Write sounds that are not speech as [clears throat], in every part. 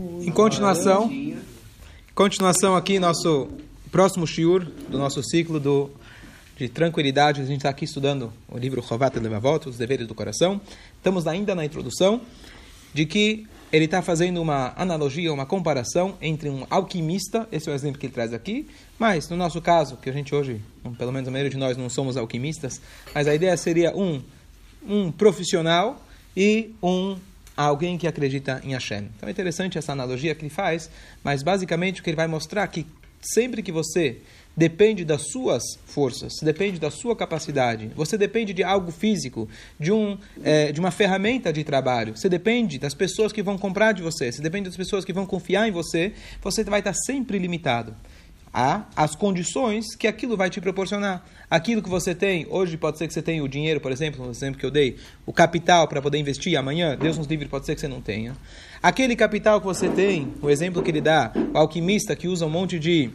Em continuação, continuação aqui, nosso próximo shiur do nosso ciclo do, de tranquilidade. A gente está aqui estudando o livro Chovat Levavot, Os Deveres do Coração. Estamos ainda na introdução de que ele está fazendo uma analogia, uma comparação entre um alquimista, esse é o exemplo que ele traz aqui, mas no nosso caso, que a gente hoje, pelo menos a maioria de nós não somos alquimistas, mas a ideia seria um, um profissional e um alguém que acredita em Hashem. Então é interessante essa analogia que ele faz, mas basicamente o que ele vai mostrar é que sempre que você depende das suas forças, depende da sua capacidade, você depende de algo físico, de, um, é, de uma ferramenta de trabalho, você depende das pessoas que vão comprar de você, você depende das pessoas que vão confiar em você, você vai estar sempre limitado a as condições que aquilo vai te proporcionar. Aquilo que você tem, hoje pode ser que você tenha o dinheiro, por exemplo, no exemplo que eu dei, o capital para poder investir, amanhã, Deus nos livre, pode ser que você não tenha. Aquele capital que você tem, o exemplo que ele dá, o alquimista que usa um monte de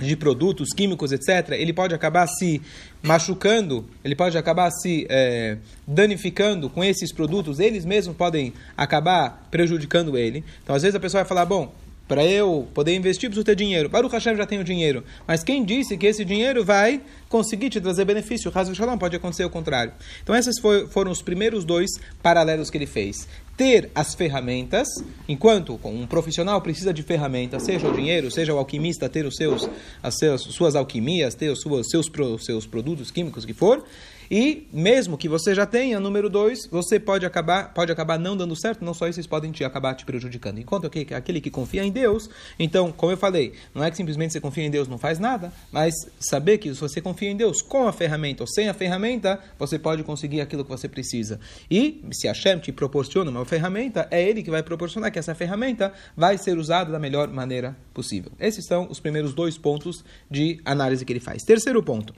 de produtos químicos, etc., ele pode acabar se machucando, ele pode acabar se é, danificando com esses produtos, eles mesmos podem acabar prejudicando ele. Então, às vezes a pessoa vai falar, bom, para eu poder investir, preciso ter dinheiro. Baruch Hashem já tem o dinheiro. Mas quem disse que esse dinheiro vai conseguir te trazer benefício? Razo Shalom pode acontecer o contrário. Então, esses foram os primeiros dois paralelos que ele fez. Ter as ferramentas, enquanto um profissional precisa de ferramentas, seja o dinheiro, seja o alquimista ter os seus, as suas, suas alquimias, ter os seus, seus, seus produtos químicos que for, e mesmo que você já tenha, número dois, você pode acabar, pode acabar não dando certo, não só isso, podem te acabar te prejudicando. Enquanto que, aquele que confia em Deus, então, como eu falei, não é que simplesmente você confia em Deus não faz nada, mas saber que se você confia em Deus com a ferramenta ou sem a ferramenta, você pode conseguir aquilo que você precisa. E se a Shem te proporciona uma ferramenta, é ele que vai proporcionar que essa ferramenta vai ser usada da melhor maneira possível. Esses são os primeiros dois pontos de análise que ele faz. Terceiro ponto.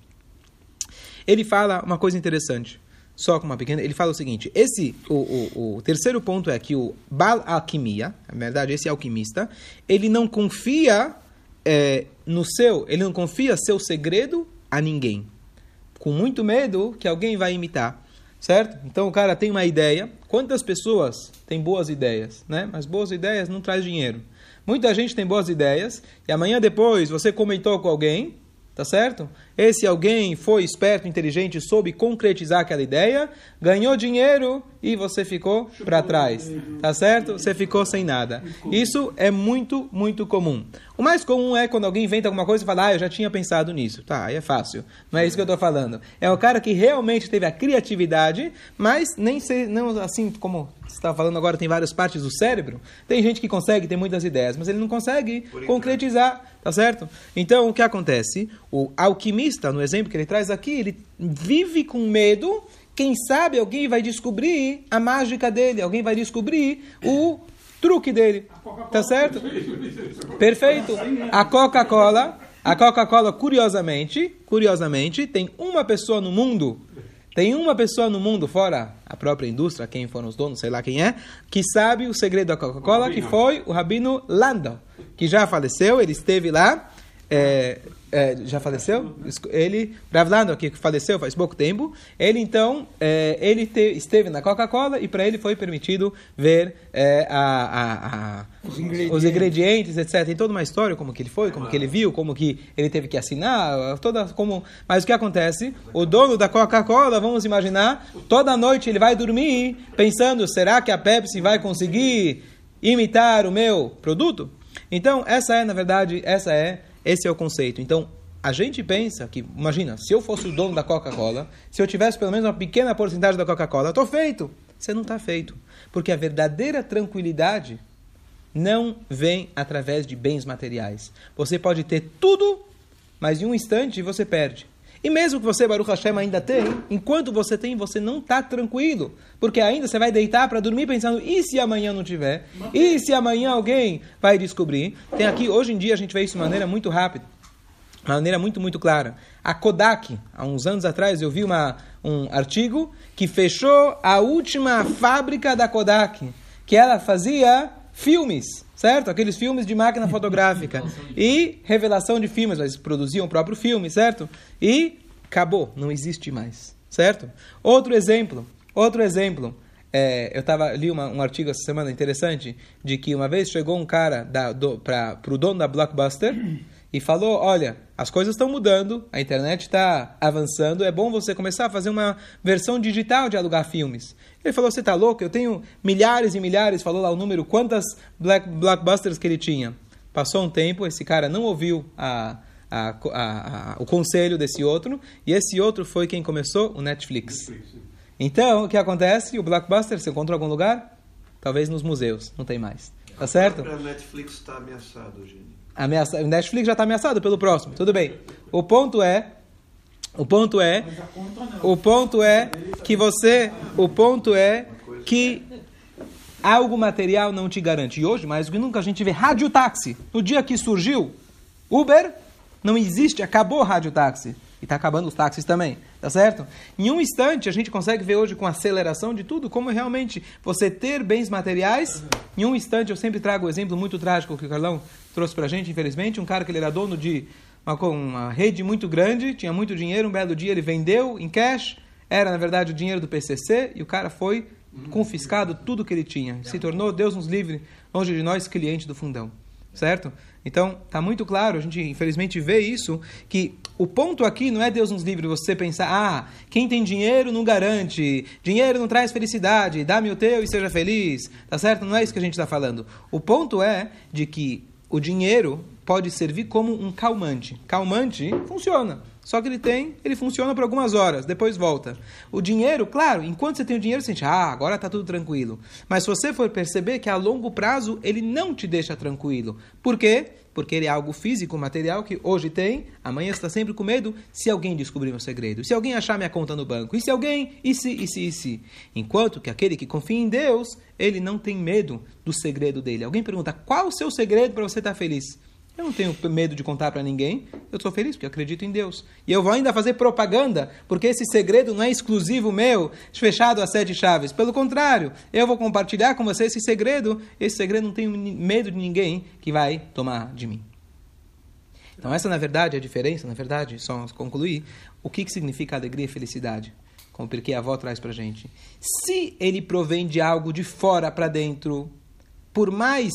Ele fala uma coisa interessante, só com uma pequena. Ele fala o seguinte: esse, o, o, o terceiro ponto é que o Bal Alquimia, na verdade, esse alquimista, ele não confia é, no seu, ele não confia seu segredo a ninguém, com muito medo que alguém vai imitar. Certo? Então o cara tem uma ideia. Quantas pessoas têm boas ideias, né? Mas boas ideias não traz dinheiro. Muita gente tem boas ideias e amanhã depois você comentou com alguém Tá certo? Esse alguém foi esperto, inteligente, soube concretizar aquela ideia, ganhou dinheiro e você ficou para trás. Tá certo? Você ficou sem nada. Isso é muito, muito comum. O mais comum é quando alguém inventa alguma coisa e fala, ah, eu já tinha pensado nisso. Tá, aí é fácil. Não é isso que eu estou falando. É o cara que realmente teve a criatividade, mas nem sei, não assim como você está falando agora, tem várias partes do cérebro. Tem gente que consegue ter muitas ideias, mas ele não consegue concretizar. Tá certo? Então, o que acontece? O alquimista, no exemplo que ele traz aqui, ele vive com medo. Quem sabe alguém vai descobrir a mágica dele, alguém vai descobrir o truque dele. Tá certo? Perfeito. A Coca-Cola, a Coca-Cola, curiosamente, curiosamente, tem uma pessoa no mundo tem uma pessoa no mundo, fora a própria indústria, quem foram os donos, sei lá quem é, que sabe o segredo da Coca-Cola, que foi o Rabino Landau, que já faleceu, ele esteve lá, é, é, já faleceu? Ele, Rav Landau, que faleceu faz pouco tempo, ele então, é, ele te, esteve na Coca-Cola e para ele foi permitido ver é, a, a, a, os, ingredientes. os, ingredientes. etc. Tem toda uma história, como que ele foi, como que ele viu, como que ele teve que assinar, toda como... Mas o que acontece? O dono da Coca-Cola, vamos imaginar, toda noite ele vai dormir pensando, será que a Pepsi vai conseguir imitar o meu produto? Então, essa é, na verdade, essa é esse é o conceito. Então, a gente pensa que, imagina, se eu fosse o dono da Coca-Cola, se eu tivesse pelo menos uma pequena porcentagem da Coca-Cola, estou feito. Você não está feito. Porque a verdadeira tranquilidade não vem através de bens materiais. Você pode ter tudo, mas em um instante você perde. E mesmo que você, Baruch Hashem, ainda tem, enquanto você tem, você não está tranquilo. Porque ainda você vai deitar para dormir pensando, e se amanhã não tiver? E se amanhã alguém vai descobrir? Tem aqui, hoje em dia, a gente vê isso de maneira muito rápida. De maneira muito, muito clara. A Kodak, há uns anos atrás, eu vi uma, um artigo que fechou a última fábrica da Kodak, que ela fazia filmes, certo? Aqueles filmes de máquina [laughs] fotográfica. E revelação de filmes, eles produziam o próprio filme, certo? E acabou, não existe mais, certo? Outro exemplo, outro exemplo. É, eu tava, li uma, um artigo essa semana interessante de que uma vez chegou um cara para o dono da Blockbuster e falou: Olha, as coisas estão mudando, a internet está avançando, é bom você começar a fazer uma versão digital de alugar filmes. Ele falou: Você está louco? Eu tenho milhares e milhares, falou lá o número, quantas black, blockbusters que ele tinha. Passou um tempo, esse cara não ouviu a, a, a, o conselho desse outro, e esse outro foi quem começou o Netflix. Então, o que acontece? O blockbuster, você encontrou algum lugar? Talvez nos museus, não tem mais. Tá certo? Netflix está ameaçado hoje. Ameaça, o Netflix já está ameaçado pelo próximo. Tudo bem. O ponto é, o ponto é, o ponto é que você, o ponto é que algo material não te garante. E hoje, mais do que nunca, a gente vê radiotáxi. No dia que surgiu Uber, não existe, acabou o radiotáxi. E está acabando os táxis também, tá certo? Em um instante, a gente consegue ver hoje com aceleração de tudo, como realmente você ter bens materiais. Em um instante, eu sempre trago o um exemplo muito trágico que o Carlão trouxe para a gente, infelizmente. Um cara que ele era dono de uma, uma rede muito grande, tinha muito dinheiro. Um belo dia ele vendeu em cash, era na verdade o dinheiro do PCC, e o cara foi confiscado tudo que ele tinha. Se tornou, Deus nos livre, longe de nós, cliente do fundão. Certo? Então, está muito claro, a gente infelizmente vê isso, que o ponto aqui não é Deus nos livre você pensar, ah, quem tem dinheiro não garante, dinheiro não traz felicidade, dá-me o teu e seja feliz, tá certo? Não é isso que a gente está falando. O ponto é de que o dinheiro pode servir como um calmante. Calmante funciona. Só que ele tem, ele funciona por algumas horas, depois volta. O dinheiro, claro, enquanto você tem o dinheiro, você sente, ah, agora está tudo tranquilo. Mas se você for perceber que a longo prazo ele não te deixa tranquilo. Por quê? Porque ele é algo físico, material que hoje tem, amanhã está sempre com medo se alguém descobrir meu segredo, se alguém achar minha conta no banco, e se alguém, e se, e se, e se. Enquanto que aquele que confia em Deus, ele não tem medo do segredo dele. Alguém pergunta, qual o seu segredo para você estar feliz? Eu não tenho medo de contar para ninguém. Eu sou feliz porque acredito em Deus. E eu vou ainda fazer propaganda, porque esse segredo não é exclusivo meu, fechado a sete chaves. Pelo contrário, eu vou compartilhar com você esse segredo. Esse segredo não tenho medo de ninguém que vai tomar de mim. Então, essa, na verdade, é a diferença, na verdade, só concluir, o que, que significa alegria e felicidade. Como porque a avó traz para gente. Se ele provém de algo de fora para dentro, por mais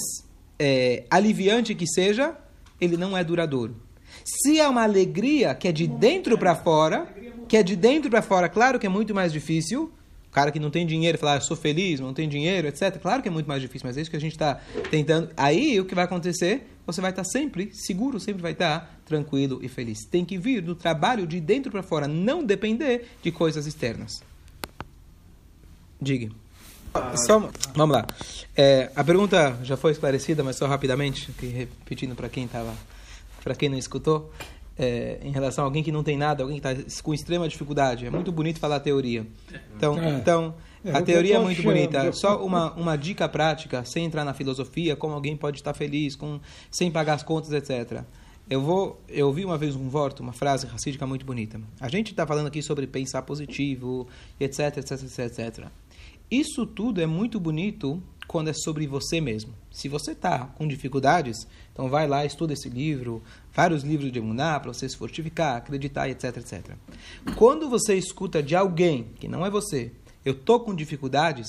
é, aliviante que seja, ele não é duradouro. Se é uma alegria que é de dentro para fora, que é de dentro para fora, claro que é muito mais difícil. O cara que não tem dinheiro falar, ah, sou feliz, não tem dinheiro, etc. Claro que é muito mais difícil, mas é isso que a gente está tentando. Aí o que vai acontecer? Você vai estar tá sempre seguro, sempre vai estar tá tranquilo e feliz. Tem que vir do trabalho de dentro para fora, não depender de coisas externas. Diga. Só, vamos lá. É, a pergunta já foi esclarecida, mas só rapidamente, repetindo para quem estava, para quem não escutou, é, em relação a alguém que não tem nada, alguém que está com extrema dificuldade. É muito bonito falar a teoria. Então, é. então é, a teoria é muito bonita. Só uma, uma dica prática, sem entrar na filosofia, como alguém pode estar feliz, com, sem pagar as contas, etc. Eu vou, eu ouvi uma vez um vorto, uma frase racídica muito bonita. A gente está falando aqui sobre pensar positivo, etc, etc, etc, etc. Isso tudo é muito bonito quando é sobre você mesmo. Se você está com dificuldades, então vai lá, estuda esse livro, vários livros de Emuná, para você se fortificar, acreditar, etc, etc. Quando você escuta de alguém que não é você, eu tô com dificuldades,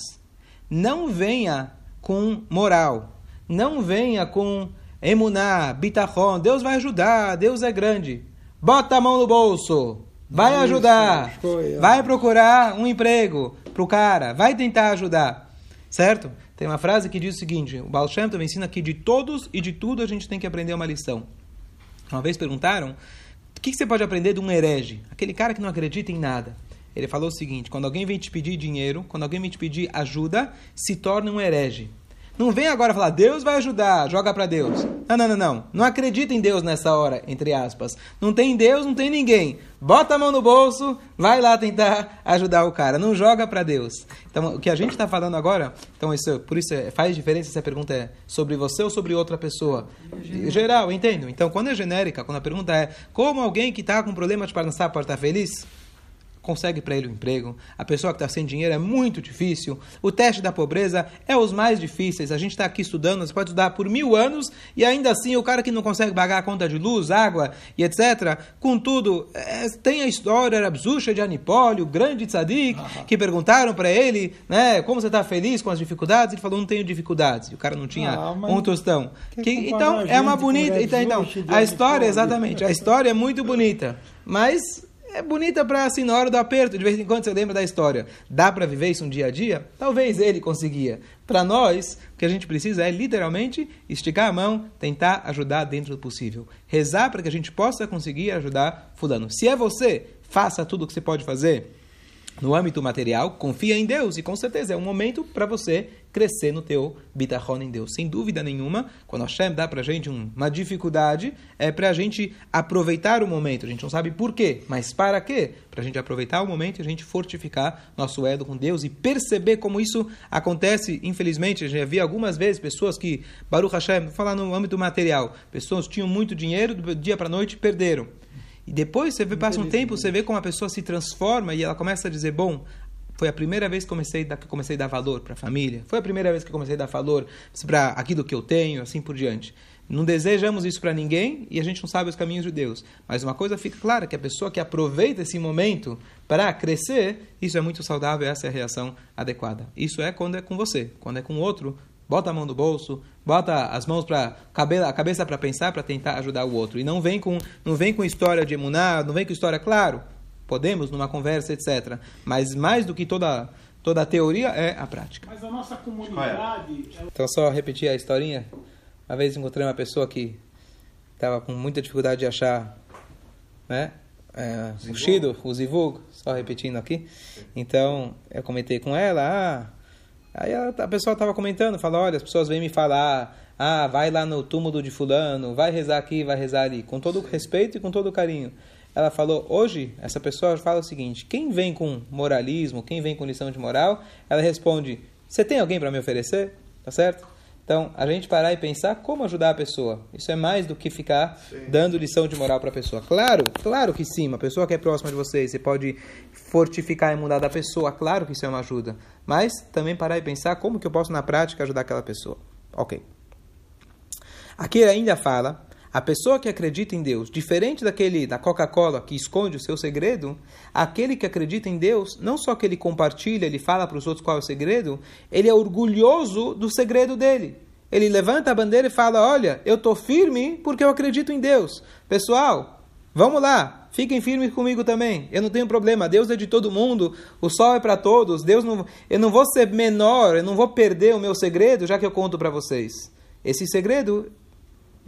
não venha com moral, não venha com Emuná, Bitachon, Deus vai ajudar, Deus é grande. Bota a mão no bolso, vai ajudar, vai procurar um emprego, para o cara, vai tentar ajudar, certo? Tem uma frase que diz o seguinte: o Baal Shem também ensina que de todos e de tudo a gente tem que aprender uma lição. Uma vez perguntaram: o que você pode aprender de um herege? Aquele cara que não acredita em nada. Ele falou o seguinte: quando alguém vem te pedir dinheiro, quando alguém vem te pedir ajuda, se torne um herege. Não vem agora falar, Deus vai ajudar, joga para Deus. Não, não, não, não. Não acredita em Deus nessa hora, entre aspas. Não tem Deus, não tem ninguém. Bota a mão no bolso, vai lá tentar ajudar o cara. Não joga para Deus. Então, o que a gente está falando agora, então isso, por isso faz diferença se a pergunta é sobre você ou sobre outra pessoa. Geral, Geral entendo. Então, quando é genérica, quando a pergunta é como alguém que está com problema de parnassá pode estar feliz? Consegue para ele um emprego. A pessoa que está sem dinheiro é muito difícil. O teste da pobreza é os mais difíceis. A gente está aqui estudando, você pode estudar por mil anos e ainda assim o cara que não consegue pagar a conta de luz, água e etc. Contudo, é, tem a história Rabzusha de Anipólio, o grande tzadik, que perguntaram para ele, né, como você está feliz com as dificuldades? Ele falou, não tenho dificuldades. E o cara não tinha ah, um tostão. Que, então, é uma bonita... Então, então a história, exatamente, a história é muito bonita. Mas é bonita para assim na hora do aperto, de vez em quando você lembra da história. Dá para viver isso um dia a dia? Talvez ele conseguia. Para nós, o que a gente precisa é literalmente esticar a mão, tentar ajudar dentro do possível. Rezar para que a gente possa conseguir ajudar fulano. Se é você, faça tudo o que você pode fazer no âmbito material, confia em Deus e com certeza é um momento para você crescer no teu bitachon em Deus. Sem dúvida nenhuma, quando Hashem dá para a gente uma dificuldade, é para a gente aproveitar o momento. A gente não sabe por quê, mas para quê? Para a gente aproveitar o momento e a gente fortificar nosso elo com Deus e perceber como isso acontece. Infelizmente, eu já vi algumas vezes pessoas que, Baruch Hashem, vou falar no âmbito material, pessoas tinham muito dinheiro, do dia para a noite perderam e depois você vê, passa um tempo, você vê como a pessoa se transforma e ela começa a dizer, bom, foi a primeira vez que comecei, que comecei a dar valor para a família. Foi a primeira vez que comecei a dar valor para aquilo que eu tenho, assim por diante. Não desejamos isso para ninguém e a gente não sabe os caminhos de Deus. Mas uma coisa fica clara, que a pessoa que aproveita esse momento para crescer, isso é muito saudável, essa é a reação adequada. Isso é quando é com você. Quando é com outro, bota a mão no bolso, bota as mãos para a cabeça para pensar, para tentar ajudar o outro. E não vem com não vem com história de emunar, não vem com história, claro, podemos numa conversa, etc. Mas mais do que toda toda a teoria é a prática. Mas a nossa comunidade. Então só repetir a historinha. Uma vez encontrei uma pessoa que estava com muita dificuldade de achar, né? É, o Shido, o Zivug, só repetindo aqui. Então, eu comentei com ela, ah, Aí a, pessoa estava comentando, falou, olha, as pessoas vêm me falar, ah, vai lá no túmulo de fulano, vai rezar aqui, vai rezar ali, com todo respeito e com todo carinho. Ela falou, hoje, essa pessoa fala o seguinte, quem vem com moralismo, quem vem com lição de moral, ela responde, você tem alguém para me oferecer? Tá certo? Então, a gente parar e pensar como ajudar a pessoa. Isso é mais do que ficar sim. dando lição de moral para a pessoa. Claro, claro que sim. Uma pessoa que é próxima de você, você pode fortificar e mudar da pessoa. Claro que isso é uma ajuda. Mas também parar e pensar como que eu posso na prática ajudar aquela pessoa. Ok. Aqui ele ainda fala a pessoa que acredita em Deus, diferente daquele da Coca-Cola que esconde o seu segredo, aquele que acredita em Deus, não só que ele compartilha, ele fala para os outros qual é o segredo, ele é orgulhoso do segredo dele. Ele levanta a bandeira e fala: Olha, eu estou firme porque eu acredito em Deus. Pessoal, vamos lá, fiquem firmes comigo também. Eu não tenho problema. Deus é de todo mundo, o sol é para todos. Deus não, eu não vou ser menor, eu não vou perder o meu segredo, já que eu conto para vocês. Esse segredo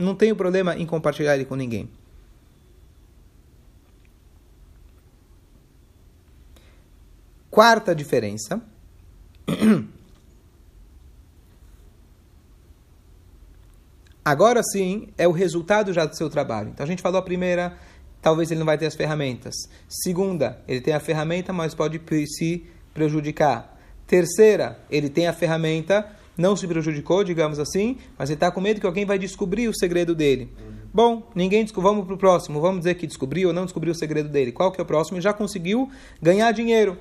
não tenho problema em compartilhar ele com ninguém. Quarta diferença. [clears throat] Agora sim é o resultado já do seu trabalho. Então a gente falou a primeira, talvez ele não vai ter as ferramentas. Segunda, ele tem a ferramenta, mas pode se prejudicar. Terceira, ele tem a ferramenta, não se prejudicou, digamos assim, mas ele está com medo que alguém vai descobrir o segredo dele. Bom, ninguém vamos para o próximo, vamos dizer que descobriu ou não descobriu o segredo dele. Qual que é o próximo? Ele já conseguiu ganhar dinheiro.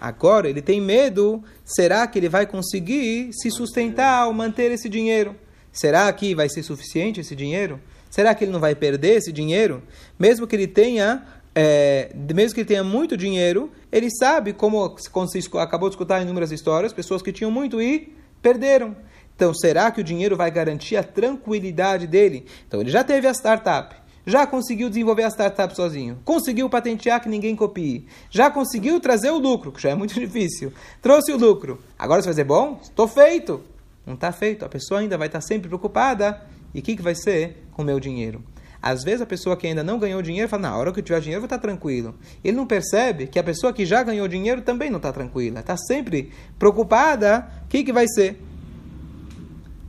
Agora ele tem medo, será que ele vai conseguir se sustentar ou manter esse dinheiro? Será que vai ser suficiente esse dinheiro? Será que ele não vai perder esse dinheiro? Mesmo que ele tenha é, mesmo que ele tenha muito dinheiro, ele sabe como, como se acabou de escutar inúmeras histórias, pessoas que tinham muito e perderam. Então, será que o dinheiro vai garantir a tranquilidade dele? Então, ele já teve a startup, já conseguiu desenvolver a startup sozinho, conseguiu patentear que ninguém copie, já conseguiu trazer o lucro, que já é muito [laughs] difícil, trouxe o lucro. Agora vai dizer, bom, estou feito. Não está feito. A pessoa ainda vai estar sempre preocupada. E o que, que vai ser com o meu dinheiro? Às vezes a pessoa que ainda não ganhou dinheiro fala, na hora que eu tiver dinheiro eu vou estar tá tranquilo. Ele não percebe que a pessoa que já ganhou dinheiro também não está tranquila. Está sempre preocupada. O que, que vai ser?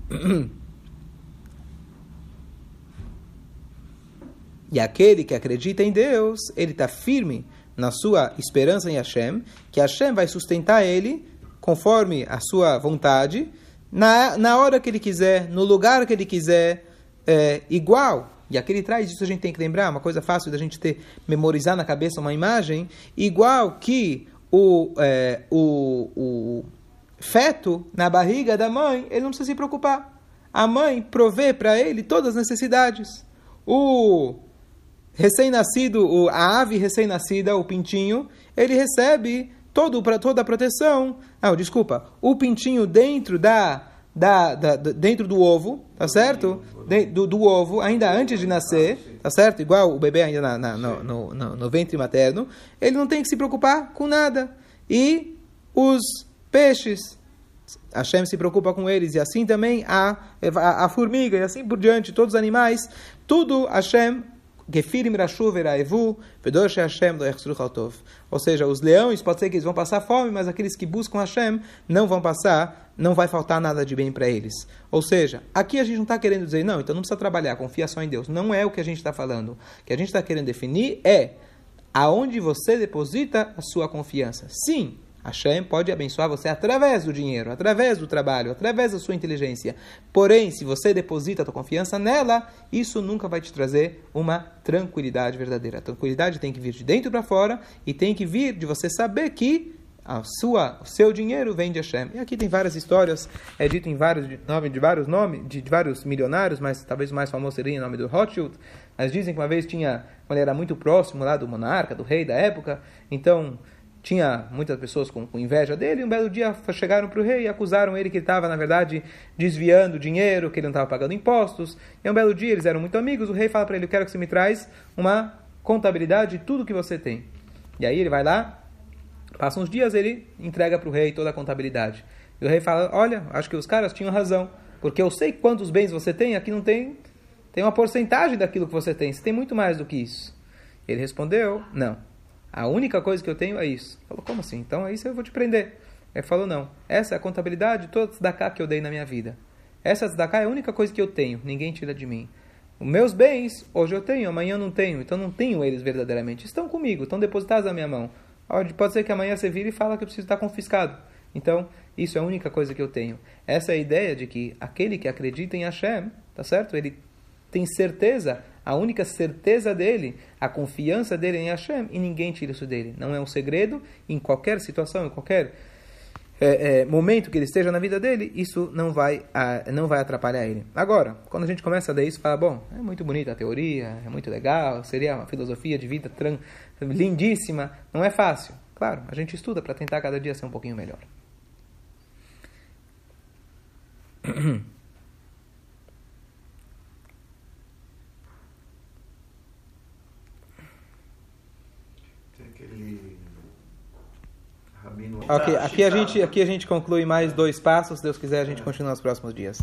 [clears throat] E aquele que acredita em Deus, ele está firme na sua esperança em Hashem, que Hashem vai sustentar ele conforme a sua vontade, na, na hora que ele quiser, no lugar que ele quiser, é, igual E aquele traz, isso a gente tem que lembrar, uma coisa fácil da gente ter, memorizar na cabeça uma imagem, igual que o, é, o, o feto na barriga da mãe, ele não precisa se preocupar. A mãe provê para ele todas as necessidades. O recém-nascido, a ave recém-nascida, o pintinho, ele recebe todo, toda a proteção. Ah, desculpa, o pintinho dentro da, da, da, dentro do ovo, tá certo? De, do, do, ovo, ainda antes de nascer, tá certo? Igual o bebê ainda na, na, no, no, no, no ventre materno, ele não tem que se preocupar com nada. E os peixes, Hashem se preocupa com eles, e assim também a, a, a formiga, e assim por diante, todos os animais, tudo Hashem Ou seja, os leões, pode ser que eles vão passar fome, mas aqueles que buscam Hashem não vão passar, não vai faltar nada de bem para eles. Ou seja, aqui a gente não está querendo dizer, não, então não precisa trabalhar, confia só em Deus. Não é o que a gente está falando. O que a gente está querendo definir é aonde você deposita a sua confiança. Sim, Hashem pode abençoar você através do dinheiro, através do trabalho, através da sua inteligência. Porém, se você deposita a sua confiança nela, isso nunca vai te trazer uma tranquilidade verdadeira. A tranquilidade tem que vir de dentro para fora e tem que vir de você saber que a sua, o seu dinheiro vem de Hashem. E aqui tem várias histórias, é dito em vários de vários nomes, de, de vários milionários, mas talvez o mais famoso seria o nome do Rothschild. Mas dizem que uma vez tinha, quando ele era muito próximo lá do monarca, do rei da época, então tinha muitas pessoas com, com inveja dele, um belo dia chegaram para o rei e acusaram ele que ele estava, na verdade, desviando dinheiro, que ele não estava pagando impostos. E um belo dia, eles eram muito amigos, o rei fala para ele, eu quero que você me traz uma contabilidade de tudo que você tem. E aí ele vai lá, passa uns dias, ele entrega para o rei toda a contabilidade. E o rei fala, olha, acho que os caras tinham razão, porque eu sei quantos bens você tem, aqui não tem, tem uma porcentagem daquilo que você tem, você tem muito mais do que isso. Ele respondeu, não. A única coisa que eu tenho é isso. Falou, como assim? Então é isso eu vou te prender. Ele falou, não. Essa é a contabilidade de toda a tzedakah que eu dei na minha vida. Essa tzedakah é a única coisa que eu tenho. Ninguém tira de mim. Os meus bens, hoje eu tenho, amanhã eu não tenho. Então não tenho eles verdadeiramente. Estão comigo, estão depositados na minha mão. Pode ser que amanhã você vire e fala que eu preciso estar confiscado. Então, isso é a única coisa que eu tenho. Essa é a ideia de que aquele que acredita em Hashem, tá certo? Ele tem certeza a única certeza dele, a confiança dele em Hashem, e ninguém tira isso dele. Não é um segredo, em qualquer situação, em qualquer é, é, momento que ele esteja na vida dele, isso não vai, a, não vai atrapalhar ele. Agora, quando a gente começa a dar isso, fala, bom, é muito bonita a teoria, é muito legal, seria uma filosofia de vida lindíssima, não é fácil. Claro, a gente estuda para tentar cada dia ser um pouquinho melhor. [clears throat] Ok, aqui a, gente, aqui a gente conclui mais dois passos. Se Deus quiser, a gente continua nos próximos dias.